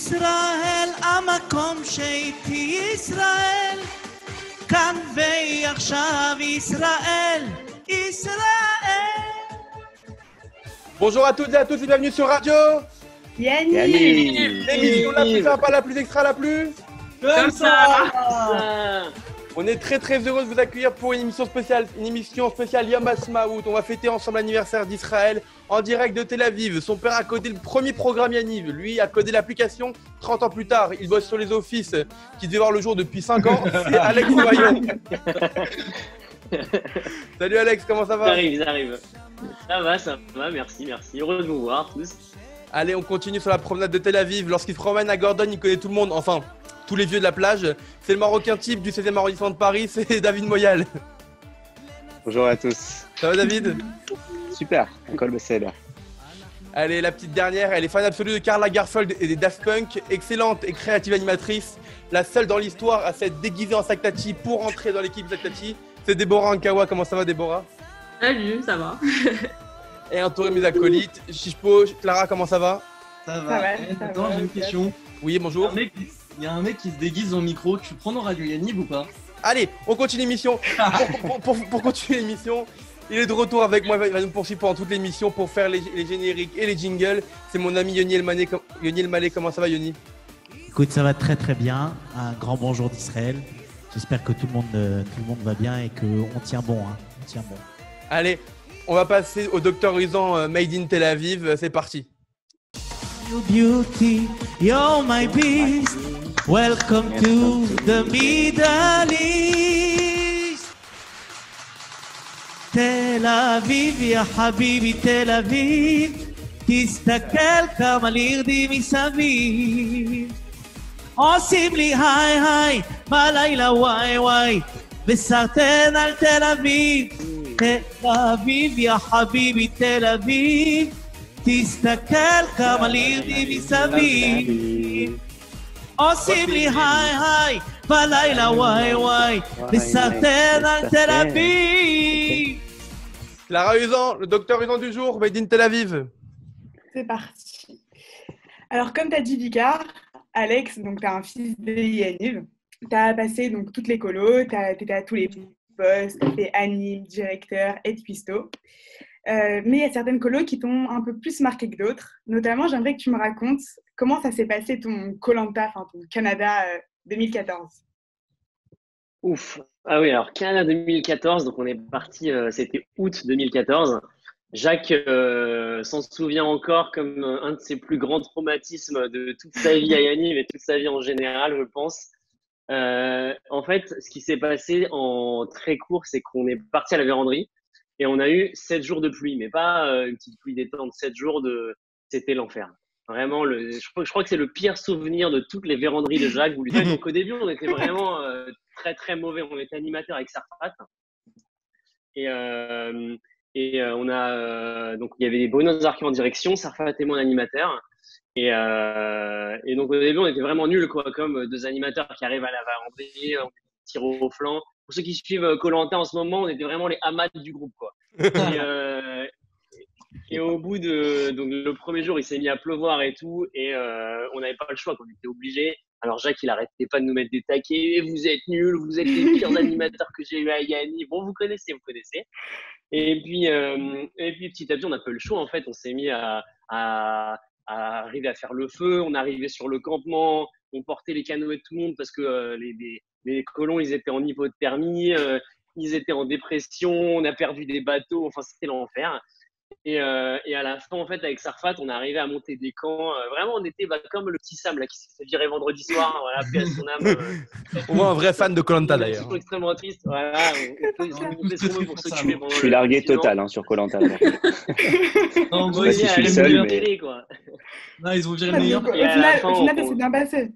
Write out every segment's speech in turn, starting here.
ישראל, המקום שאיתי ישראל, כאן ועכשיו ישראל, ישראל. Bonjour à toutes et à tous et bienvenue sur Radio Yannick L'émission la plus sympa, la plus extra, la plus Comme ça On est très très heureux de vous accueillir pour une émission spéciale, une émission spéciale Yom. On va fêter ensemble l'anniversaire d'Israël en direct de Tel Aviv. Son père a codé le premier programme Yanniv. Lui a codé l'application 30 ans plus tard. Il bosse sur les offices qui devaient voir le jour depuis 5 ans. C'est Alex Vaillon. Salut Alex, comment ça va? J'arrive, j'arrive. Ça va, ça va, merci, merci. Heureux de vous voir tous. Allez, on continue sur la promenade de Tel Aviv. Lorsqu'il se promène à Gordon, il connaît tout le monde. Enfin, tous les vieux de la plage. C'est le Marocain type du 16e arrondissement de Paris, c'est David Moyal. Bonjour à tous. Ça va David? Super, Col là. Allez, la petite dernière, elle est fan absolue de Carla Garfield et des Daft Punk. Excellente et créative animatrice. La seule dans l'histoire à s'être déguisée en Saktati pour entrer dans l'équipe Saktati. C'est Déborah Ankawa. Comment ça va Déborah? Salut, ça va. Et entouré de mes acolytes. Chichpo, Clara, comment ça va? Ça Ça va. va, Eh, ça Attends, j'ai une question. Oui, bonjour. un mec, il y a un mec qui se déguise le micro. Tu prends dans Radio Yannick ou pas? Allez, on continue l'émission. Pour, pour- pour- pour continuer l'émission, il est de retour avec moi. Il va nous poursuivre pendant toute l'émission pour faire les, les génériques et les jingles. C'est mon ami Yoni Elmaleh. Yoni Elmaleh, comment ça va Yoni? Écoute, ça va très très bien. Un grand bonjour d'Israël. J'espère que tout le monde, euh, tout le monde va bien et qu'on tient bon. hein. On tient bon. Allez, on va passer au doctorisant euh, Made in Tel Aviv. C'est parti. You beauty, you're my beast. Welcome to the Middle East. תל אביב, יא חביבי, תל אביב, תסתכל כמה לירדי מסביב. עושים לי היי היי, בלילה וואי וואי, וסרטן על תל אביב. תל אביב, יא חביבי, תל אביב, תסתכל כמה לירדי מסביב. Osibli hai hai, balayla wai wai, misaten Tel Aviv. Clara Usan, le docteur Usan du jour, Made in Tel Aviv. C'est parti. Alors, comme tu as dit, Vicard, Alex, donc tu as un fils de Yaniv, tu as passé donc toutes les colos, tu étais à tous les postes, tu fait anime, directeur et cuistot. Euh, mais il y a certaines colos qui t'ont un peu plus marqué que d'autres. Notamment, j'aimerais que tu me racontes comment ça s'est passé ton Colanta, enfin ton Canada euh, 2014. Ouf. Ah oui, alors Canada 2014, donc on est parti, euh, c'était août 2014. Jacques euh, s'en souvient encore comme euh, un de ses plus grands traumatismes de toute sa vie à Yanniv et toute sa vie en général, je pense. Euh, en fait, ce qui s'est passé en très court, c'est qu'on est parti à la véranderie et on a eu sept jours de pluie, mais pas euh, une petite pluie détente, sept jours de, c'était l'enfer. Vraiment, le, je, crois- je crois que c'est le pire souvenir de toutes les véranderies de Jacques. Vous lui dites, début, on était vraiment euh, très très mauvais. On était animateur avec Sarfat. Et, euh, et euh, on a donc il y avait Bruno Zarki en direction, Sarfat et mon animateur. Et, et donc au début, on était vraiment nuls, quoi, comme deux animateurs qui arrivent à la véranderie, on tire au flanc. Pour ceux qui suivent Colanta en ce moment, on était vraiment les amas du groupe, quoi. Et, et au bout de donc le premier jour, il s'est mis à pleuvoir et tout, et euh, on n'avait pas le choix, quoi, on était obligés. Alors Jacques, il arrêtait pas de nous mettre des taquets. Vous êtes nuls, vous êtes les pires animateurs que j'ai eu à Yanni. Bon, vous connaissez, vous connaissez. Et puis, euh, et puis petit à petit, on n'a pas eu le choix. En fait, on s'est mis à, à, à arriver à faire le feu. On arrivait sur le campement. On portait les canoës de tout le monde parce que euh, les, les, les colons, ils étaient en hypothermie. Ils étaient en dépression. On a perdu des bateaux. Enfin, c'était l'enfer. Et, euh, et, à la fin, en fait, avec Sarfat, on est arrivé à monter des camps. Euh, vraiment, on était bah, comme le petit Sam là, qui s'est fait virer vendredi soir. Voilà, paix à son âme. Euh, Au moins un vrai fan de Colanta on d'ailleurs. extrêmement triste. Voilà, on, on, on, on fait ce qu'on veut pour s'occuper pendant Je suis largué total hein, sur Colanta. Non, On est si aussi. je suis seul, mais- télé, quoi. Non, ils ont viré Ah, le meilleur. au final, fin, final, on- ça s'est bien passé.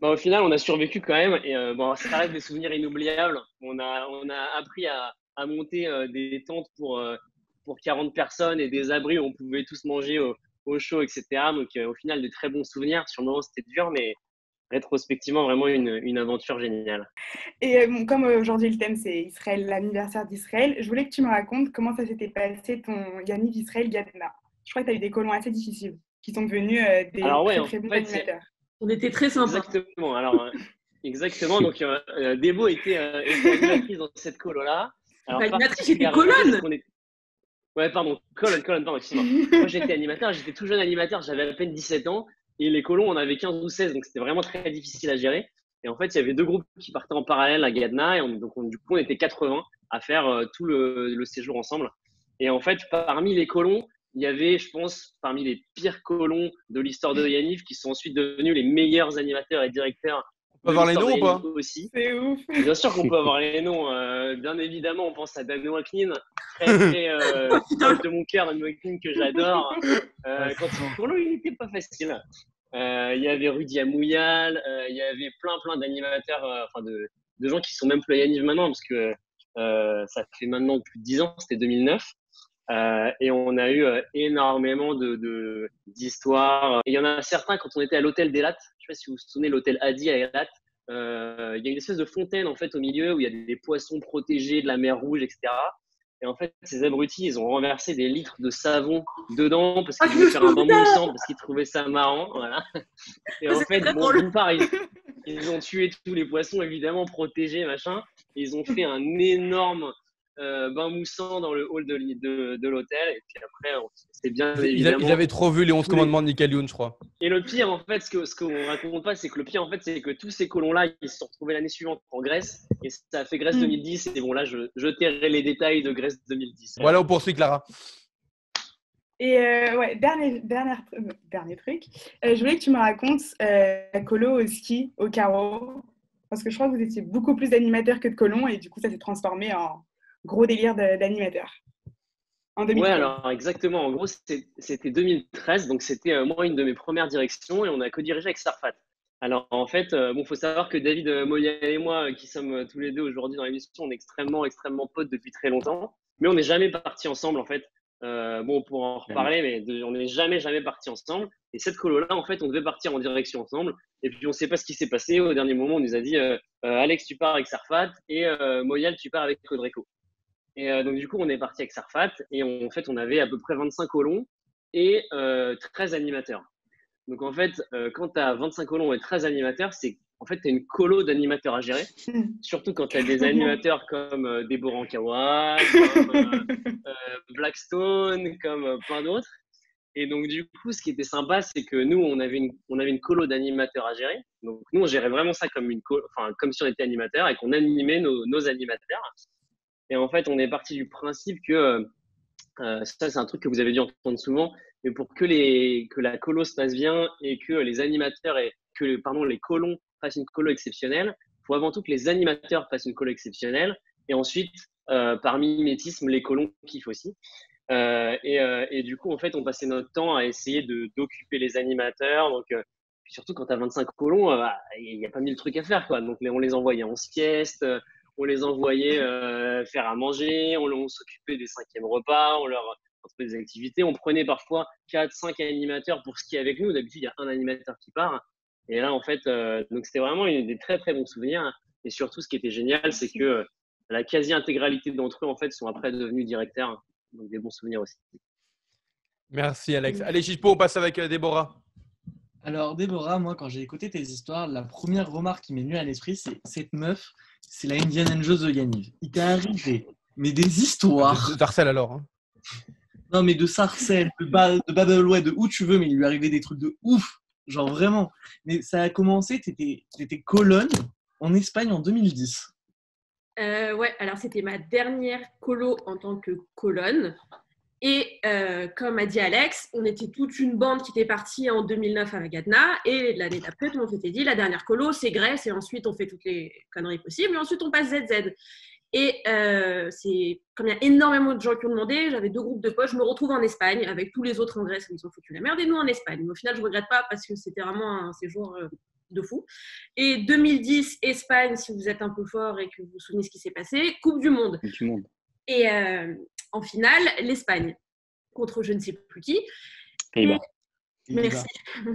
Bah, au final, on a survécu quand même. Et euh, bon, ça reste des souvenirs inoubliables. On a, on a appris à, à monter euh, des tentes pour, euh, pour 40 personnes et des abris où on pouvait tous manger au, au chaud, etc. Donc, euh, au final, des très bons souvenirs. Sur le moment, c'était dur, mais rétrospectivement, vraiment une, une aventure géniale. Et euh, bon, comme euh, aujourd'hui le thème c'est Israël, l'anniversaire d'Israël, je voulais que tu me racontes comment ça s'était passé ton Yannick Israël Gadna. Je crois que tu as eu des colons assez difficiles. qui sont devenus euh, des Alors ouais, très, bons animateurs. On était très sympas. Exactement. Alors, euh, exactement. Donc, euh, Debo était, euh, était animatrice dans cette colo-là. Alors, animatrice, j'étais colonne. est- Ouais, pardon, colonne, colonne, pardon, excuse-moi. Moi, j'étais animateur, j'étais tout jeune animateur, j'avais à peine 17 ans. Et les colons, on avait 15 ou 16, donc c'était vraiment très difficile à gérer. Et en fait, il y avait deux groupes qui partaient en parallèle à Gadna. Et on- donc, on- du coup, on était 80 à faire euh, tout le, le séjour ensemble. Et en fait, parmi les colons, il y avait, je pense, parmi les pires colons de l'histoire de Yaniv, qui sont ensuite devenus les meilleurs animateurs et directeurs. On peut avoir les noms ou pas aussi. C'est ouf. Bien sûr qu'on peut avoir les noms. euh, bien évidemment, on pense à Dan Waklin, très, très euh, de mon cœur, Dan Waklin que j'adore. Euh, quand pour lui, il n'était pas facile. Euh, Il y avait Rudy Amouyal, euh, il y avait plein, plein d'animateurs, euh, enfin de, de gens qui sont même plus à Yaniv maintenant, parce que euh, ça fait maintenant plus de 10 ans, c'était 2009. Euh, et on a eu euh, énormément de d'histoires. Il y en a certains quand on était à l'hôtel d'Elat. Je sais pas si vous vous souvenez l'hôtel Adi à Elat. Euh, il y a une espèce de fontaine en fait au milieu où il y a des, poissons protégés de la mer Rouge, etc. Et en fait, ces abrutis, ils ont renversé des litres de savon dedans parce Ah, qu'ils me voulaient faire un bain moussant parce qu'ils trouvaient ça marrant. Voilà. Et Ah, en fait, bon, d'une part, ils, ils ont tué tous les poissons, évidemment, protégés, machin. Et ils ont fait un énorme euh, bain moussant dans le hall de, l'i- de, de l'hôtel. Et puis après, on- c'était bien Ils, a- évidemment. ils avaient trop vu les 11 tous les- commandements de Nickel Youn, je crois. Et le pire, en fait, ce que ce qu'on raconte pas, c'est que le pire, en fait, c'est que tous ces colons-là, ils se sont retrouvés l'année suivante en Grèce, et ça a fait Grèce Mm. 2010. Et bon, là, je, je tairai les détails de Grèce 2010. Voilà, on poursuit, Clara. Et euh, ouais, dernier, dernier, euh, dernier truc, euh, je voulais que tu me racontes euh, la colo au ski, au carreau, parce que je crois que vous étiez beaucoup plus d'animateurs que de colons, et du coup, ça s'est transformé en gros délire d'animateurs. En 2013. Ouais, alors exactement. En gros, c'était c'était 2013, donc c'était euh, moi une de mes premières directions, et on a co-dirigé avec Sarfat. Alors en fait, euh, bon, faut savoir que David euh, Moyal et moi, euh, qui sommes euh, tous les deux aujourd'hui dans l'émission, on est extrêmement, extrêmement potes depuis très longtemps, mais on n'est jamais partis ensemble en fait. Euh, bon, pour en reparler, mais de- on n'est jamais, jamais partis ensemble. Et cette colo-là, en fait, on devait partir en direction ensemble. Et puis, on ne sait pas ce qui s'est passé. Au dernier moment, on nous a dit euh, euh, Alex, tu pars avec Sarfat et euh, Moyal, tu pars avec Codreco. Et euh, donc, du coup, on est parti avec Sarfat. Et on- en fait, on avait à peu près 25 colons et euh, 13 animateurs. Donc, en fait, euh, quand tu as 25 colons et 13 animateurs, c'est en fait, tu as une colo d'animateurs à gérer. Surtout quand tu as des animateurs comme euh, Deborah Ankawa, comme Blackstone, comme plein d'autres. Et donc, du coup, ce qui était sympa, c'est que nous, on avait une, on avait une colo d'animateurs à gérer. Donc, nous, on gérait vraiment ça comme, une colo, enfin, comme si on était animateur et qu'on animait nos, nos animateurs. Et en fait, on est parti du principe que, euh, euh, ça, c'est un truc que vous avez dû entendre souvent, mais pour que, la colo se passe bien et que les animateurs et que pardon, les colons fassent une colo exceptionnelle, il faut avant tout que les animateurs fassent une colo exceptionnelle. Et ensuite, euh, par mimétisme, les colons kiffent aussi. Et, du coup, en fait, on passait notre temps à essayer d'occuper les animateurs. Donc, surtout quand tu as 25 colons, euh, il n'y a pas mille trucs à faire. Quoi. Donc, on les envoyait en sieste, on les envoyait euh, faire à manger, on, on s'occupait des cinquièmes repas, on leur trouvait des activités. On prenait parfois 4, 5 animateurs pour skier avec nous. D'habitude, il y a un animateur qui part. Et là, en fait, euh, donc c'était vraiment une, des très, très bons souvenirs. Et surtout, ce qui était génial, c'est que la quasi-intégralité d'entre eux, en fait, sont après devenus directeurs. Donc, des bons souvenirs aussi. Merci, Alex. Allez, Chispo, on passe avec euh, Déborah. Alors, Déborah, moi, quand j'ai écouté tes histoires, la première remarque qui m'est venue à l'esprit, c'est cette meuf, c'est la Indiana Jones de Yaniv. Il t'est arrivé, mais des histoires. De Darcel, alors. hein. Non, mais de Sarcelles, de, ba de Babelway, de où tu veux, mais il lui arrivait des trucs de ouf. Genre vraiment. Mais ça a commencé, tu étais, colonne en Espagne en 2010. Euh, ouais, alors c'était ma dernière colo en tant que colonne. Et euh, comme a dit Alex, on était toute une bande qui était partie en 2009 avec Adna. Et l'année d'après, tout le monde s'était dit la dernière colo, c'est Grèce. Et ensuite, on fait toutes les conneries possibles. Et ensuite, on passe ZZ. Et euh, c'est comme il y a énormément de gens qui ont demandé, j'avais deux groupes de potes, je me retrouve en Espagne avec tous les autres en Grèce, ils ont foutu la merde et nous en Espagne. Mais au final, je ne regrette pas parce que c'était vraiment un séjour euh, de fou. Et 2010, Espagne, si vous êtes un peu fort et que vous vous souvenez ce qui s'est passé, Coupe du Monde. Du monde. Et euh, en finale, l'Espagne contre je ne sais plus qui. Pays-Bas. Merci.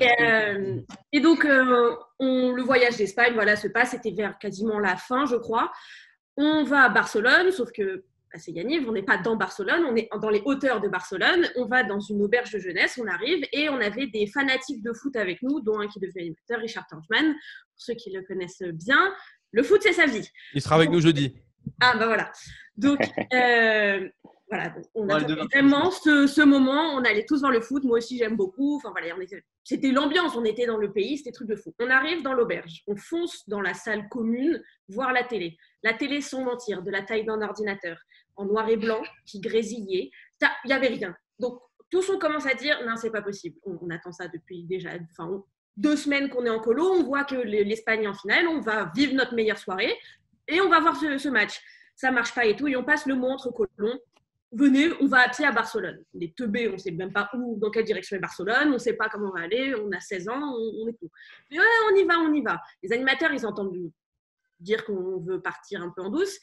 Et, euh, et donc, euh, on, le voyage d'Espagne voilà, se passe, c'était vers quasiment la fin, je crois. On va à Barcelone, sauf que bah, c'est Yaniv, on n'est pas dans Barcelone, on est dans les hauteurs de Barcelone. On va dans une auberge de jeunesse, on arrive et on avait des fanatiques de foot avec nous, dont un qui devient animateur, Richard Torchman, pour ceux qui le connaissent bien. Le foot, c'est sa vie. Il sera avec nous jeudi. Ah, bah voilà. Donc, euh, voilà, on a vraiment ce, ce moment, on allait tous voir le foot, moi aussi j'aime beaucoup, enfin voilà, c'était l'ambiance, on était dans le pays, c'était truc de fou. On arrive dans l'auberge, on fonce dans la salle commune voir la télé. La télé sans mentir, de la taille d'un ordinateur, en noir et blanc, qui grésillait, Ça, il n'y avait rien. Donc tous on commence à dire, non c'est pas possible, on, on attend ça depuis déjà, enfin on- deux semaines qu'on est en colo, on voit que le- l'Espagne est en finale, on va vivre notre meilleure soirée et on va voir ce, match ça marche pas et tout. Et on passe le mot entre colons. Venez, on va à pied à Barcelone. Les teubés, on sait même pas où, dans quelle direction est Barcelone, on sait pas comment on va aller, on a 16 ans, on, on est tout. Mais ouais, on y va, on y va. Les animateurs, ils entendent dire qu'on veut partir un peu en douce.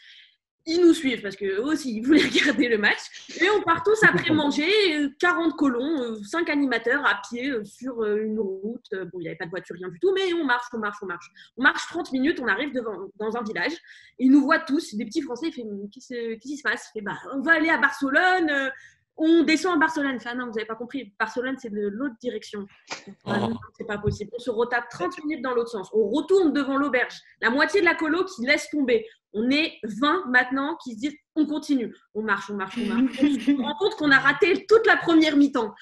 Ils nous suivent parce qu'eux aussi, ils voulaient regarder le match. Et on part tous après manger, euh, 40 colons, 5 animateurs à pied euh, sur euh, une route. Euh, Bon, il n'y avait pas de voiture, rien du tout, mais on marche, on marche, on marche. On marche 30 minutes, on arrive devant, dans un village. Ils nous voient tous, des petits Français, ils font Qu'est-ce qui se passe? Il fait, bah, On va aller à Barcelone, euh, on descend à Barcelone. Enfin, non, vous n'avez pas compris, Barcelone, c'est de l'autre direction. Non, c'est pas possible. On se retape 30 minutes dans l'autre sens. On retourne devant l'auberge. La moitié de la colo qui laisse tomber. On est 20 maintenant qui se disent on continue. On marche, on marche, on marche. On se rend compte qu'on a raté toute la première mi-temps.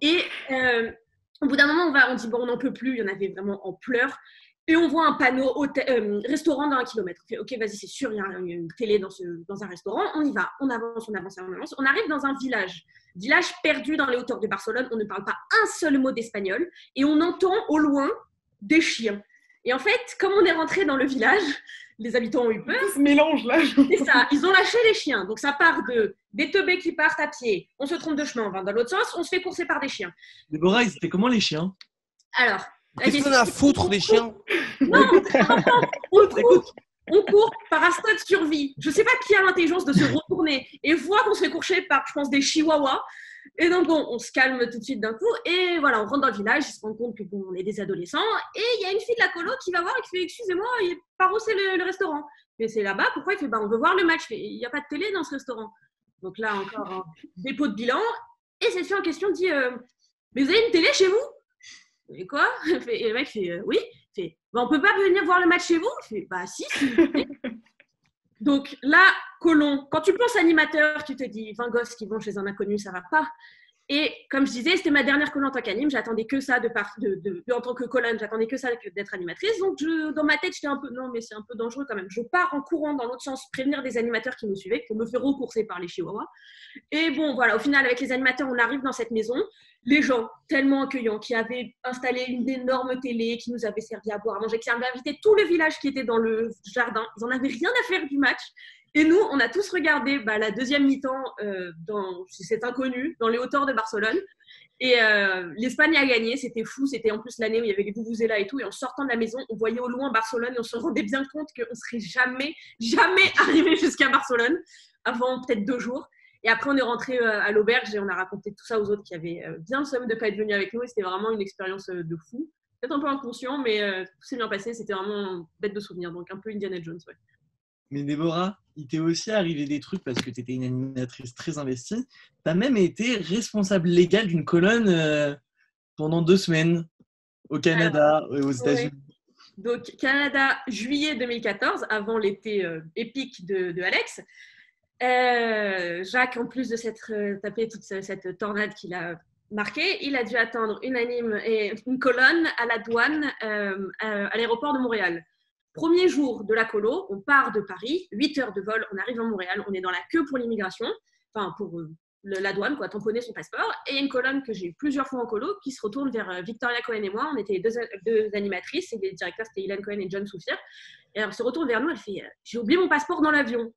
Et euh, au bout d'un moment, on, va, on dit bon, on n'en peut plus. Il y en avait vraiment en pleurs. Et on voit un panneau hôtel- euh, restaurant dans un kilomètre. On fait, ok, vas-y, c'est sûr, il y a un- une télé dans, ce, dans un restaurant. On y va, on avance, on avance, on avance. On arrive dans un village, village perdu dans les hauteurs de Barcelone. On ne parle pas un seul mot d'espagnol et on entend au loin des chiens. Et en fait, comme on est rentré dans le village, les habitants ont eu peur. Tout se mélange là. C'est ça, ils ont lâché les chiens. Donc ça part de des teubés qui partent à pied. On se trompe de chemin, on va dans l'autre sens, on se fait courser par des chiens. Déborah, ils étaient comment les chiens? Alors, Qu'est-ce qu'on a à foutre des chiens? On court, on court par instinct de survie. Je sais pas qui a l'intelligence de se retourner et voit qu'on se fait coucher par, je pense, des chihuahuas. Et donc, bon, on se calme tout de suite d'un coup. Et voilà, on rentre dans le village, ils se rendent compte que bon, on est des adolescents. Et il y a une fille de la colo qui va voir et qui fait Excusez-moi, par où c'est le, le restaurant Mais c'est là-bas, pourquoi Il fait bah, On veut voir le match. Il n'y a pas de télé dans ce restaurant. Donc là, encore un dépôt de bilan. Et cette fille en question dit euh, Mais vous avez une télé chez vous? Et quoi? Et le mec fait euh, Oui. Il fait bah, On peut pas venir voir le match chez vous? Je fais Bah si, vous. Donc là, Colomb, quand tu penses animateur, tu te dis 20 gosses qui vont chez un inconnu, ça va pas. Et comme je disais, c'était ma dernière colo en tant qu'anime, j'attendais que ça de part, de, en tant que colonne, j'attendais que ça d'être animatrice. Donc je, dans ma tête, j'étais un peu non, mais c'est un peu dangereux quand même. Je pars en courant dans l'autre sens, prévenir des animateurs qui nous suivaient, que me faire recourser par les chihuahuas. Et bon, voilà, au final, avec les animateurs, on arrive dans cette maison. Les gens, tellement accueillants, qui avaient installé une énorme télé, qui nous avaient servi à boire, à manger, qui avaient invité tout le village qui était dans le jardin. Ils en avaient rien à faire du match. Et nous, on a tous regardé bah, la deuxième mi-temps euh, dans cet inconnu, dans les hauteurs de Barcelone. Et euh, l'Espagne a gagné, c'était fou. C'était en plus l'année où il y avait les Vuvuzela et tout. Et en sortant de la maison, on voyait au loin Barcelone et on se rendait bien compte qu'on serait jamais, jamais arrivé jusqu'à Barcelone avant peut-être deux jours. Et après, on est rentré euh, à l'auberge et on a raconté tout ça aux autres qui avaient euh, bien le somme de ne pas être venus avec nous. Et c'était vraiment une expérience de fou. Peut-être un peu inconscient, mais tout s'est bien passé. C'était vraiment bête de souvenir. Donc un peu Indiana Jones. Ouais. Mais Déborah, il t'est aussi arrivé des trucs parce que tu étais une animatrice très investie. Tu as même été responsable légale d'une colonne euh, pendant deux semaines au Canada et aux États-Unis. Donc, Canada, juillet 2014, avant l'été euh, épique de, de Alex. Euh, Jacques, en plus de s'être tapé toute ce- cette tornade qu'il a marquée, il a dû attendre une anime et une colonne à la douane à l'aéroport de Montréal. Premier jour de la colo, on part de Paris, 8 heures de vol, on arrive à Montréal, on est dans la queue pour l'immigration, enfin pour euh, la douane, quoi, tamponner son passeport. Et une colonne que j'ai eu plusieurs fois en colo qui se retourne vers euh, Victoria Cohen et moi. On était les deux, deux animatrices et les directeurs, c'était Hélène Cohen et John Soufir. Et elle se retourne vers nous, elle fait euh, J'ai oublié mon passeport dans l'avion.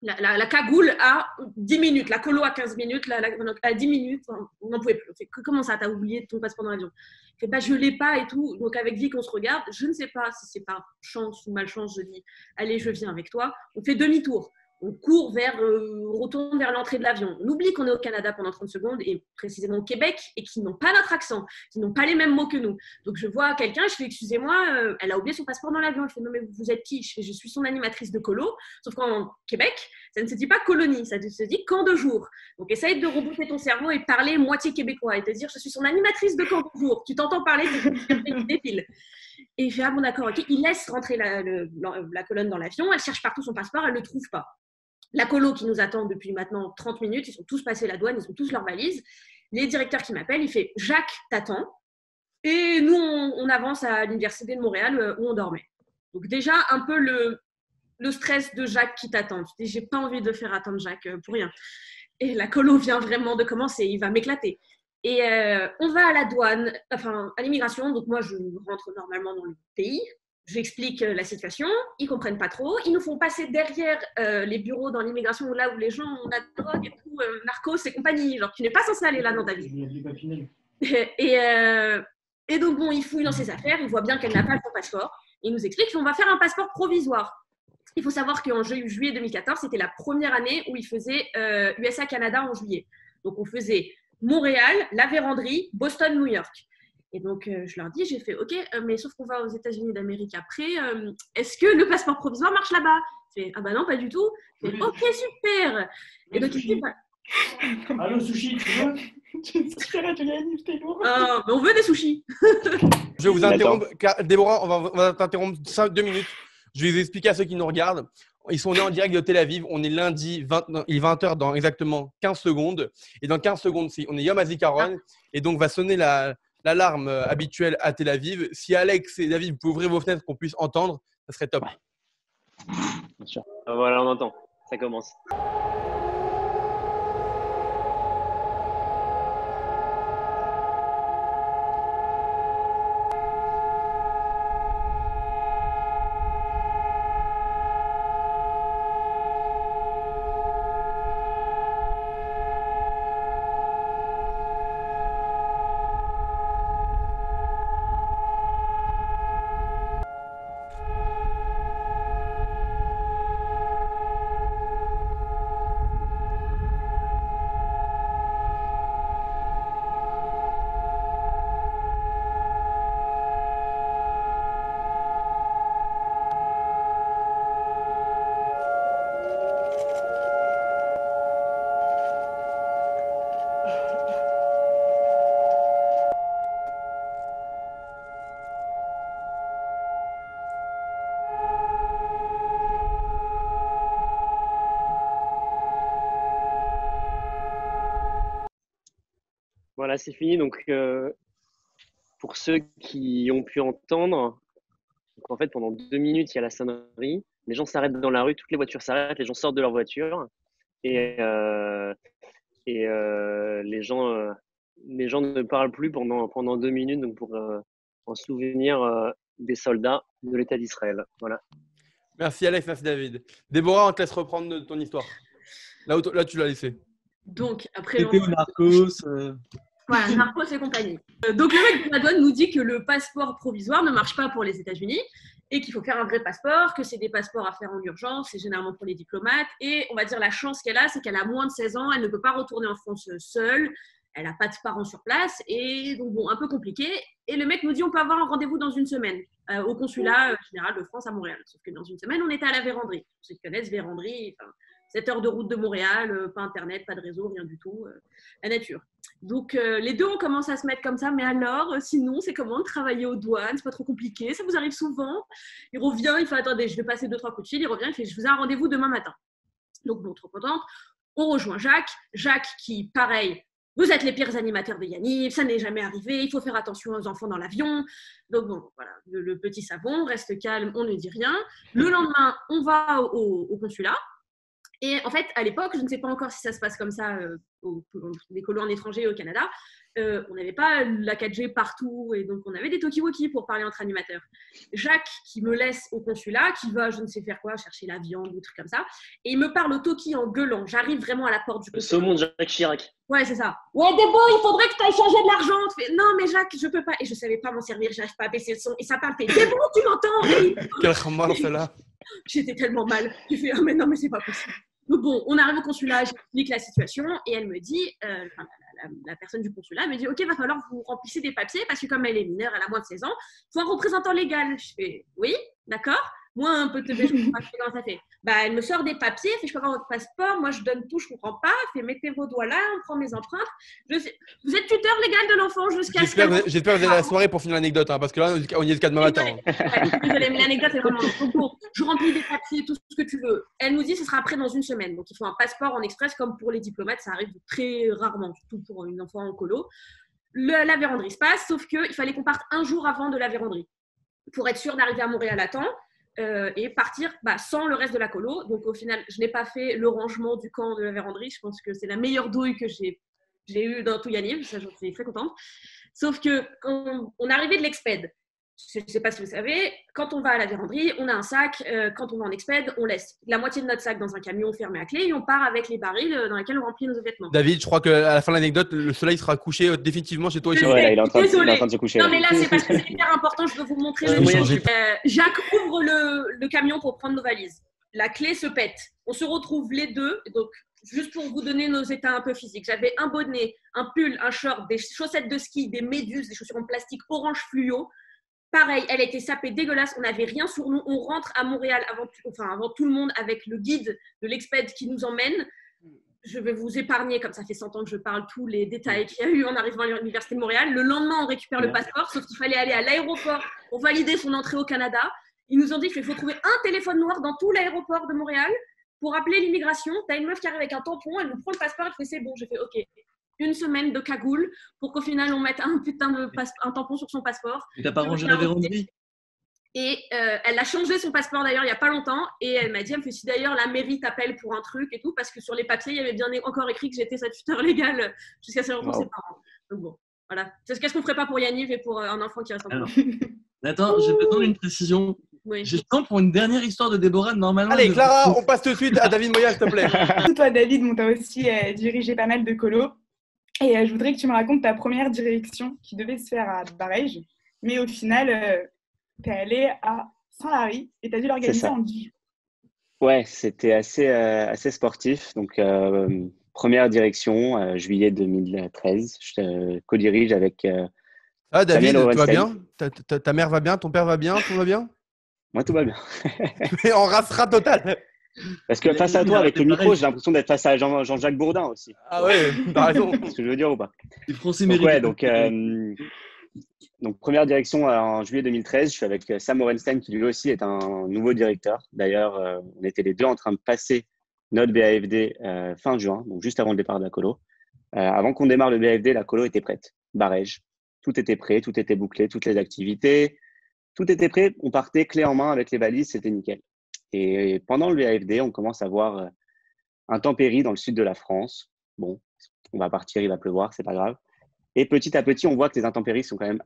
La, cagoule à 10 minutes, la colo à 15 minutes, la, à 10 minutes, on n'en pouvait plus. Comment ça, t'as oublié ton passeport dans l'avion? Elle fait, bah, Je l'ai pas et tout. Donc avec Vic, on se regarde. Je ne sais pas si c'est par chance ou malchance. Je dis Allez, je viens avec toi. On fait demi-tour on court vers, euh, retourne vers l'entrée de l'avion. On oublie qu'on est au Canada pendant 30 secondes et précisément au Québec et qu'ils n'ont pas notre accent, qu'ils n'ont pas les mêmes mots que nous. Donc je vois quelqu'un, je fais excusez-moi, euh, elle a oublié son passeport dans l'avion. Elle fait non mais vous êtes qui? Je fais je suis son animatrice de colo, sauf qu'en Québec, Ça ne se dit pas colonie, ça se dit camp de jour. Donc essaye de rebooter ton cerveau et parler moitié québécois et te dire je suis son animatrice de camp de jour. Tu t'entends parler, tu. Et il fait ah bon d'accord, ok. Il laisse rentrer la colonne dans l'avion, elle cherche partout son passeport, elle ne le trouve pas. La colo qui nous attend depuis maintenant 30 minutes, ils sont tous passés la douane, ils ont tous leurs valises. Les directeurs qui m'appellent, il fait Jacques t'attend. Et nous, on, avance à l'université de Montréal euh, où on dormait. Donc déjà, un peu le, stress de Jacques qui t'attend. Tu dis, j'ai pas envie de faire attendre Jacques euh, pour rien. Et la colo vient vraiment de commencer, il va m'éclater. Et euh, on va à la douane, enfin à l'immigration. Donc moi, je rentre normalement dans le pays. J'explique euh, la situation, ils comprennent pas trop. Ils nous font passer derrière euh, les bureaux dans l'immigration, là où les gens ont la drogue et tout, euh, narcos et compagnie. Genre, tu n'es pas censé aller là dans ta vie. Et, euh, et donc, bon, il fouille dans ses affaires, il voit bien qu'elle n'a pas son passeport. Il nous explique qu'on va faire un passeport provisoire. Il faut savoir qu'en ju- juillet 2014, c'était la première année où il faisait USA-Canada en juillet. Donc, on faisait Montréal, la Vérandrie, Boston, New York. Et donc, euh, je leur dis, j'ai fait, OK, euh, mais sauf qu'on va aux États-Unis d'Amérique après, euh, est-ce que le passeport provisoire marche là-bas? Je fais, ah bah non, pas du tout. Je fais, OK, super. Et donc, il dit, bah, Allô, sushi, tu veux? Ah, mais on veut des sushis. Je vais vous car Déborah, on va, on va t'interrompre 5, 2 minutes. Je vais vous expliquer à ceux qui nous regardent. Ils sont nés en direct de Tel Aviv. On est lundi, 20, il est 20h dans exactement 15 secondes. Et dans 15 secondes, si- on est Yom HaZikaron. Et donc, va sonner la- l'alarme euh, habituelle à Tel Aviv. Si Alex et David, vous pouvez ouvrir vos fenêtres qu'on puisse entendre, ça serait top. Bien sûr. Voilà, on entend. Ça commence. Voilà, c'est fini. Donc, euh, pour ceux qui ont pu entendre, donc en fait, pendant deux minutes, il y a la sonnerie. Les gens s'arrêtent dans la rue, toutes les voitures s'arrêtent, les gens sortent de leur voiture et, euh, et euh, les, gens, euh, les gens ne parlent plus pendant, pendant deux minutes donc pour euh, en souvenir euh, des soldats de l'État d'Israël. Voilà. Merci Alex, merci David. Déborah, on te laisse reprendre ton histoire. Là, où là tu l'as laissé. Donc, après C'était au l'entrée- Narcos. euh, Voilà, Narcos et compagnie. Euh, Donc le mec de la nous dit que le passeport provisoire ne marche pas pour les États-Unis et qu'il faut faire un vrai passeport, que c'est des passeports à faire en urgence, c'est généralement pour les diplomates. Et on va dire la chance qu'elle a, c'est qu'elle a moins de 16 ans, elle ne peut pas retourner en France seule, elle n'a pas de parents sur place, et donc bon, un peu compliqué. Et le mec nous dit on peut avoir un rendez-vous dans une semaine euh, au consulat euh, général de France à Montréal. Sauf que dans une semaine, on était à la Vérandrie. Ceux qui connaissent Vérandrie, enfin, 7 heures de route de Montréal, euh, pas internet, pas de réseau, rien du tout, euh, la nature. Donc euh, les deux, on commence à se mettre comme ça. Mais alors, euh, sinon, c'est comment travailler aux douanes? C'est pas trop compliqué Ça vous arrive souvent? Il revient, il fait attendez, je vais passer deux trois coups de fil. Il revient, il fait je vous ai un rendez-vous demain matin. Donc bon, trop contente. On rejoint Jacques. Jacques qui, pareil, vous êtes les pires animateurs de Yanniv, ça n'est jamais arrivé. Il faut faire attention aux enfants dans l'avion. Donc bon, voilà, le, petit savon reste calme, on ne dit rien. Le lendemain, on va au consulat. Et en fait, à l'époque, je ne sais pas encore si ça se passe comme ça euh, les colos en étranger au Canada. euh, on n'avait pas la 4G partout et donc on avait des talkie-walkie pour parler entre animateurs. Jacques qui me laisse au consulat, qui va je ne sais faire quoi, chercher la viande ou des trucs comme ça, et il me parle au talkie en gueulant. J'arrive vraiment à la porte du Le consulat. saumon de Jacques Chirac. Ouais, c'est ça. Ouais, Débo, il faudrait que tu ailles changer de l'argent. Non, mais Jacques, je peux pas. Et je savais pas m'en servir, j'arrive pas à baisser le son. Et ça parle, fait, Débo, tu m'entends. Quel celle-là. J'étais tellement mal. J'ai fait, ah, mais non, mais c'est pas possible. Donc bon, on arrive au consulat, j'explique la situation et elle me dit, euh, la, personne du consulat me dit, ok, va falloir vous remplissiez des papiers parce que comme elle est mineure, elle a moins de 16 ans, il faut un représentant légal. Je fais, oui, d'accord. Moi, un peu teubé, je comprends pas comment ça fait. Bah, elle me sort des papiers, fait je peux avoir votre passeport. Moi, je donne tout, je comprends pas. Fait mettez vos doigts là, on prend mes empreintes. Je sais- Vous êtes tuteur légal de l'enfant jusqu'à ce que j'espère que vous avez la soirée pour finir l'anecdote, hein, parce que là, on y est jusqu'à demain matin. hein. Ouais, Désolée, mais l'anecdote est vraiment trop courte. Je remplis des papiers, tout ce que tu veux. Elle nous dit ce sera après dans une semaine. Donc il faut un passeport en express, comme pour les diplomates, ça arrive très rarement, surtout pour une enfant en colo. Le- la véranderie se passe, sauf qu'il fallait qu'on parte un jour avant de la véranderie pour être sûr d'arriver à Montréal à temps. Euh, et partir bah, sans le reste de la colo. Donc au final, je n'ai pas fait le rangement du camp de la véranderie. Je pense que c'est la meilleure douille que j'ai j'ai eue dans tout Yaniv. Ça, j'en suis très contente. Sauf que quand on arrivait de l'exped, je ne sais pas si vous savez, quand on va à la véranderie, on a un sac. euh, quand on va en exped, on laisse la moitié de notre sac dans un camion fermé à clé et on part avec les barils euh, dans lesquels on remplit nos vêtements. David, je crois qu'à la fin de l'anecdote, le soleil sera couché euh, définitivement chez toi et chez Je moi. sais. Ouais, là, il est en train de, il est en Désolée. train de se coucher. Non, mais là, c'est parce que c'est hyper important. Je veux vous montrer Euh, le Euh, Jacques ouvre le, le camion pour prendre nos valises. La clé se pète. On se retrouve les deux. Donc, juste pour vous donner nos états un peu physiques, j'avais un bonnet, un pull, un short, des chaussettes de ski, des méduses, des chaussures en plastique orange fluo. Pareil, elle était sapée dégueulasse. On n'avait rien sur nous. On rentre à Montréal avant, enfin, avant tout le monde avec le guide de l'exped qui nous emmène. Je vais vous épargner, comme ça fait 100 ans que je parle, tous les détails qu'il y a eu en arrivant à l'Université de Montréal. Le lendemain, on récupère le passeport, sauf qu'il fallait aller à l'aéroport pour valider son entrée au Canada. Ils nous ont dit qu'il faut trouver un téléphone noir dans tout l'aéroport de Montréal pour appeler l'immigration. T'as une meuf qui arrive avec un tampon, elle nous prend le passeport, elle fait c'est bon. J'ai fait ok. Une semaine de cagoule pour qu'au final on mette un putain de passe- un tampon sur son passeport. Et t'as pas rangé la véranderie Et euh, elle a changé son passeport d'ailleurs il n'y a pas longtemps. Et elle m'a dit, elle me fait si d'ailleurs la mairie t'appelle pour un truc et tout, parce que sur les papiers, il y avait bien encore écrit que j'étais sa tuteur légale jusqu'à ce Wow. ses parents. Donc bon, voilà. C'est ce qu'est-ce qu'on ferait pas pour Yanniv et pour euh, un enfant qui reste en. Attends, j'ai besoin d'une précision. Oui. J'ai le temps pour une dernière histoire de Déborah, normalement. Allez, Clara, on passe tout de suite à David Moya, s'il te plaît. Toi, David, bon, tu as aussi euh, dirigé pas mal de colos. Et euh, je voudrais que tu me racontes ta première direction qui devait se faire à Barège. Mais au final, tu es allé à Saint-Lary et tu as dû l'organiser en 10 jours. Ouais, c'était assez, euh, assez sportif. Donc, euh, première direction, euh, juillet 2013. Je euh, co-dirige avec. euh, Ah, David, vas Orenstein. bien? Ta, ta- ta mère va bien? Ton père va bien? Tout va bien? Moi, tout va bien. Mais en racera total. Parce que face à toi, avec le micro, j'ai l'impression d'être face à Jean- Jean-Jacques Bourdin aussi. Ah ouais, t'as raison. C'est ce que je veux dire ou pas Les Français Donc, ouais, donc, euh, donc première direction euh, en juillet 2013. Je suis avec euh, Sam Orenstein qui lui aussi est un nouveau directeur. D'ailleurs, euh, on était les deux en train de passer notre BAFD euh, fin juin, donc juste avant le départ de la colo. Avant qu'on démarre le BAFD, la colo était prête. Barège. Tout était prêt, tout était bouclé, toutes les activités. Tout était prêt. On partait clé en main avec les valises, c'était nickel. Et pendant le BAFD, on commence à voir euh, un tempérie dans le sud de la France. Bon, on va partir, il va pleuvoir, c'est pas grave. Et petit à petit, on voit que les intempéries sont quand même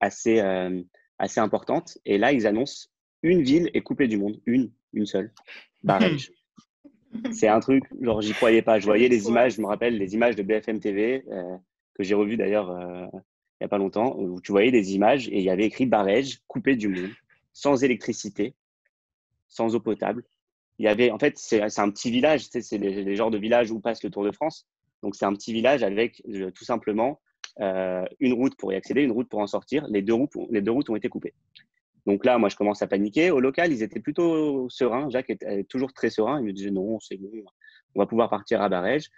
assez, euh, assez importantes. Et là, ils annoncent une ville est coupée du monde, une, une seule, Barège. C'est un truc, genre, j'y croyais pas. Je voyais les images, je me rappelle les images de BFM TV, euh, que j'ai revues d'ailleurs euh, il y a pas longtemps, où tu voyais des images et il y avait écrit Barège, coupé du monde, sans électricité, sans eau potable. Il y avait, en fait, c'est un petit village, c'est les, les genres de villages où passe le Tour de France. Donc, c'est un petit village avec euh, tout simplement euh, une route pour y accéder, une route pour en sortir. Les deux, routes, les deux routes ont été coupées. Donc là, moi, je commence à paniquer. Au local, ils étaient plutôt sereins. Jacques est toujours très serein. Il me disait non, c'est bon, on va pouvoir partir à Barège.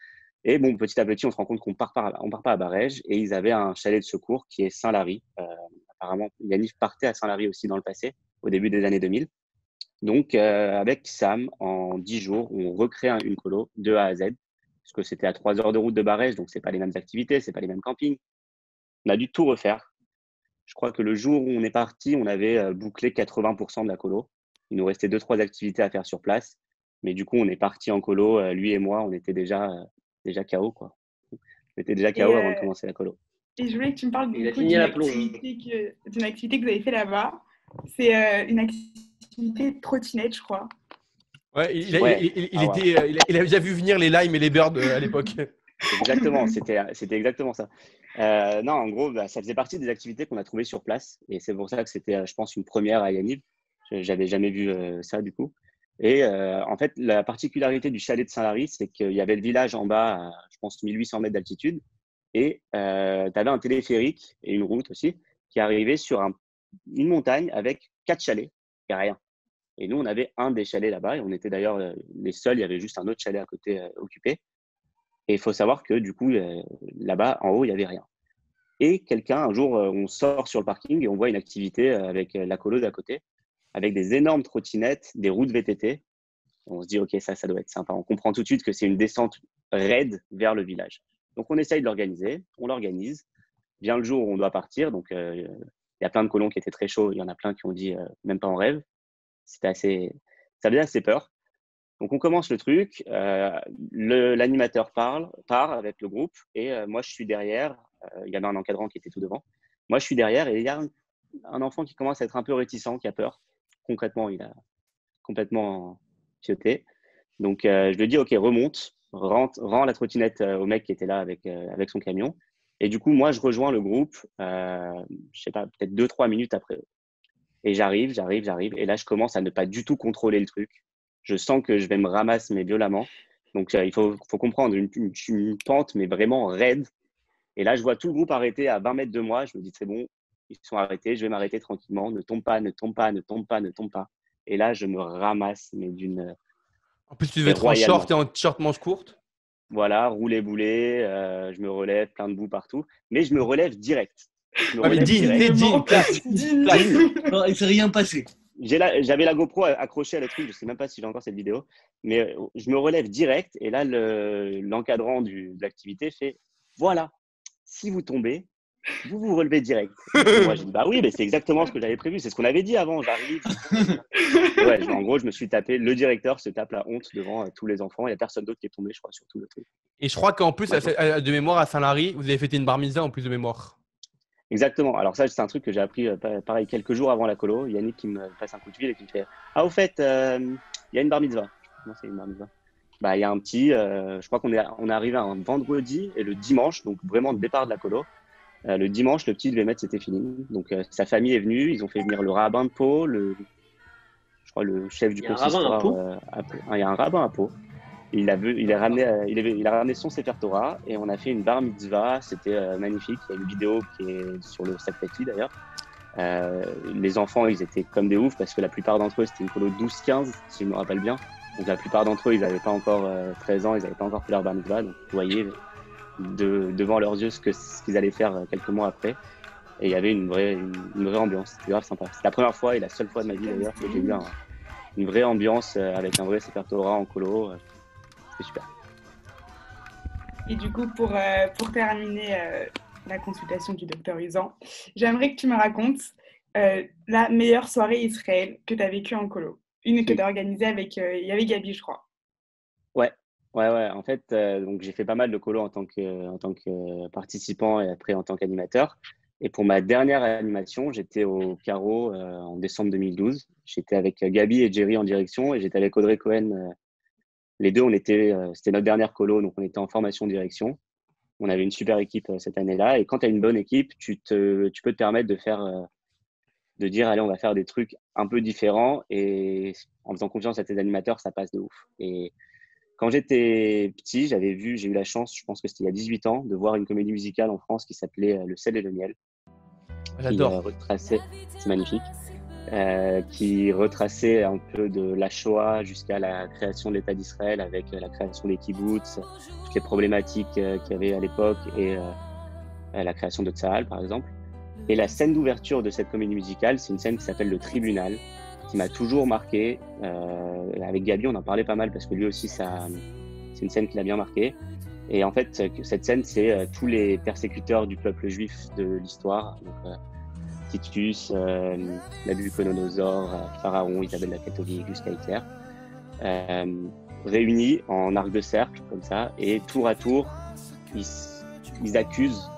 Et bon, petit à petit, on se rend compte qu'on part pas, on part pas à Barège. Et ils avaient un chalet de secours qui est Saint-Lary. Euh, apparemment, Yannick partait à Saint-Lary aussi dans le passé, au début des années 2000. Donc, euh, avec Sam, en 10 jours, on recrée un- une colo de A à Z, parce que c'était à 3 heures de route de Barège, donc c'est pas les mêmes activités, c'est pas les mêmes campings. On a dû tout refaire. Je crois que le jour où on est parti, on avait euh, bouclé 80% de la colo. Il nous restait deux, trois activités à faire sur place. Mais du coup, on est parti en colo, euh, lui et moi, on était déjà, euh, déjà KO, quoi. On était déjà KO avant de commencer la colo. Et je voulais que tu me parles d'une activité, que- activité que vous avez fait là-bas. C'est euh, une activité de trottinette, je crois. Ouais, il, il- Ouais. il- il- il Ah était, euh, il, a, il a déjà vu venir les limes et les birds euh, à l'époque. Exactement, c'était c'était exactement ça. Euh, non, en gros, bah, ça faisait partie des activités qu'on a trouvées sur place. Et c'est pour ça que c'était, je pense, une première à Yaniv. Je- J'avais jamais vu euh, ça, du coup. Et euh, en fait, la particularité du chalet de Saint-Lary, c'est qu'il y avait le village en bas, à, je pense, 1800 mètres d'altitude. Et euh, tu avais un téléphérique et une route aussi qui arrivait sur un- une montagne avec quatre chalets et rien. Et nous, on avait un des chalets là-bas et on était d'ailleurs euh, les seuls. Il y avait juste un autre chalet à côté euh, occupé. Et il faut savoir que du coup, euh, là-bas, en haut, il n'y avait rien. Et quelqu'un, un jour, on sort sur le parking et on voit une activité avec la colo d'à côté, avec des énormes trottinettes, des routes VTT. On se dit, OK, ça, ça doit être sympa. On comprend tout de suite que c'est une descente raide vers le village. Donc, on essaye de l'organiser, on l'organise. Vient le jour où on doit partir. Donc, il y a plein de colons qui étaient très chauds. Il y en a plein qui ont dit, même pas en rêve. C'était assez, ça faisait assez peur. Donc, on commence le truc. euh, L'animateur parle, part avec le groupe et euh, moi, je suis derrière. Euh, il y avait un encadrant qui était tout devant. Moi, je suis derrière et il y a un, enfant qui commence à être un peu réticent, qui a peur. Concrètement, il a complètement fioté. Donc, je lui dis, OK, remonte, rentre, rends la trottinette au mec qui était là avec, avec son camion. Et du coup, moi, je rejoins le groupe, euh, je sais pas, peut-être deux, trois minutes après. Et j'arrive, j'arrive, j'arrive. Et là, je commence à ne pas du tout contrôler le truc. Je sens que je vais me ramasser, mais violemment. Donc, euh, il faut, faut comprendre, une, une- une pente, mais vraiment raide. Et là, je vois tout le groupe arrêté à 20 mètres de moi. Je me dis, c'est bon, ils sont arrêtés, je vais m'arrêter tranquillement. Ne tombe pas, ne tombe pas, ne tombe pas, ne tombe pas. Et là, je me ramasse, mais d'une. En plus, tu devais être en short et en t-shirt manche courte. Voilà, roulé boulet, euh, je me relève, plein de boue partout. Mais je me relève direct. Je me Ah, mais digne, digne, il s'est rien passé. La- J'avais la GoPro accrochée à la truc, je sais même pas si j'ai encore cette vidéo, mais euh, je me relève direct et là, le- l'encadrant de l'activité fait voilà, si vous tombez, vous vous relevez direct. Et moi, j'ai dit bah oui, mais c'est exactement ce que j'avais prévu, c'est ce qu'on avait dit avant, j'arrive. ouais, en gros, je me suis tapé, le directeur se tape la honte devant euh, tous les enfants, il n'y a personne d'autre qui est tombé, je crois, sur tout le truc. Et je crois qu'en plus, à- de mémoire, à Saint-Lary, vous avez fêté une bar mitzvah en plus de mémoire. Exactement. Alors ça, c'est un truc que j'ai appris euh, pa- pareil quelques jours avant la colo. Yannick qui me passe un coup de fil et qui me fait Ah, au fait, euh, il y a une bar mitzvah. Comment c'est une bar mitzvah Bah, il y a un petit. euh, je crois qu'on est, on est arrivé un vendredi et le dimanche, donc vraiment le départ de la colo. euh, le dimanche, le petit devait mettre c'était fini. Donc euh, sa famille est venue. Ils ont fait venir le rabbin de Pau, le, je crois le chef du à consistoire. À. Ah, il y a un rabbin à Pau. Il a, vu- il, a ramené, euh, il, avait- il a ramené son Sefer Torah et on a fait une bar mitzvah. C'était euh, magnifique. Il y a une vidéo qui est sur le Sacré d'ailleurs. Euh, les enfants, ils étaient comme des oufs parce que la plupart d'entre eux, c'était une colo 12-15, si je me rappelle bien. Donc la plupart d'entre eux, ils n'avaient pas encore euh, 13 ans, ils n'avaient pas encore fait leur bar mitzvah. Donc vous voyez de, devant leurs yeux ce que- ce qu'ils allaient faire quelques mois après. Et il y avait une vraie, une, une vraie ambiance. C'était grave sympa. C'est la première fois et la seule fois de ma vie d'ailleurs que j'ai eu un- une vraie ambiance avec un vrai Sefer Torah en colo. C'était super. Et du coup, pour, euh, pour terminer euh, la consultation du docteur Usan, j'aimerais que tu me racontes euh, la meilleure soirée Israël que tu as vécue en colo. Une que tu as organisée avec, il y avait Gabi, je crois. Ouais, ouais, ouais. En fait, donc j'ai fait pas mal de colo en tant que, en tant que participant et après en tant qu'animateur. Et pour ma dernière animation, j'étais au Carreau en décembre 2012. J'étais avec Gabi et Jerry en direction et j'étais avec Audrey Cohen. Les deux, on était, euh, c'était notre dernière colo, donc on était en formation direction. On avait une super équipe euh, cette année-là. Et quand tu as une bonne équipe, tu, te, tu peux te permettre de faire, euh, de dire, allez, on va faire des trucs un peu différents. Et en faisant confiance à tes animateurs, ça passe de ouf. Et quand j'étais petit, j'avais vu, j'ai eu la chance, je pense que c'était il y a 18 ans, de voir une comédie musicale en France qui s'appelait Le sel et le miel. J'adore. c'est magnifique, euh, qui retraçait un peu de la Shoah jusqu'à la création de l'État d'Israël avec euh, la création des kibbutz, toutes les problématiques euh, qu'il y avait à l'époque et la création de Tsahal, par exemple. Et la scène d'ouverture de cette comédie musicale, c'est une scène qui s'appelle Le Tribunal, qui m'a toujours marqué. Avec Gabi, on en parlait pas mal parce que lui aussi, ça, c'est une scène qui l'a bien marqué. Et en fait, cette scène, c'est tous les persécuteurs du peuple juif de l'histoire. Titus, euh, Nabucodonosor, euh, Pharaon, Isabelle la catholique, jusqu'à Hitler, euh, réunis en arc de cercle, comme ça, et tour à tour, ils, accusent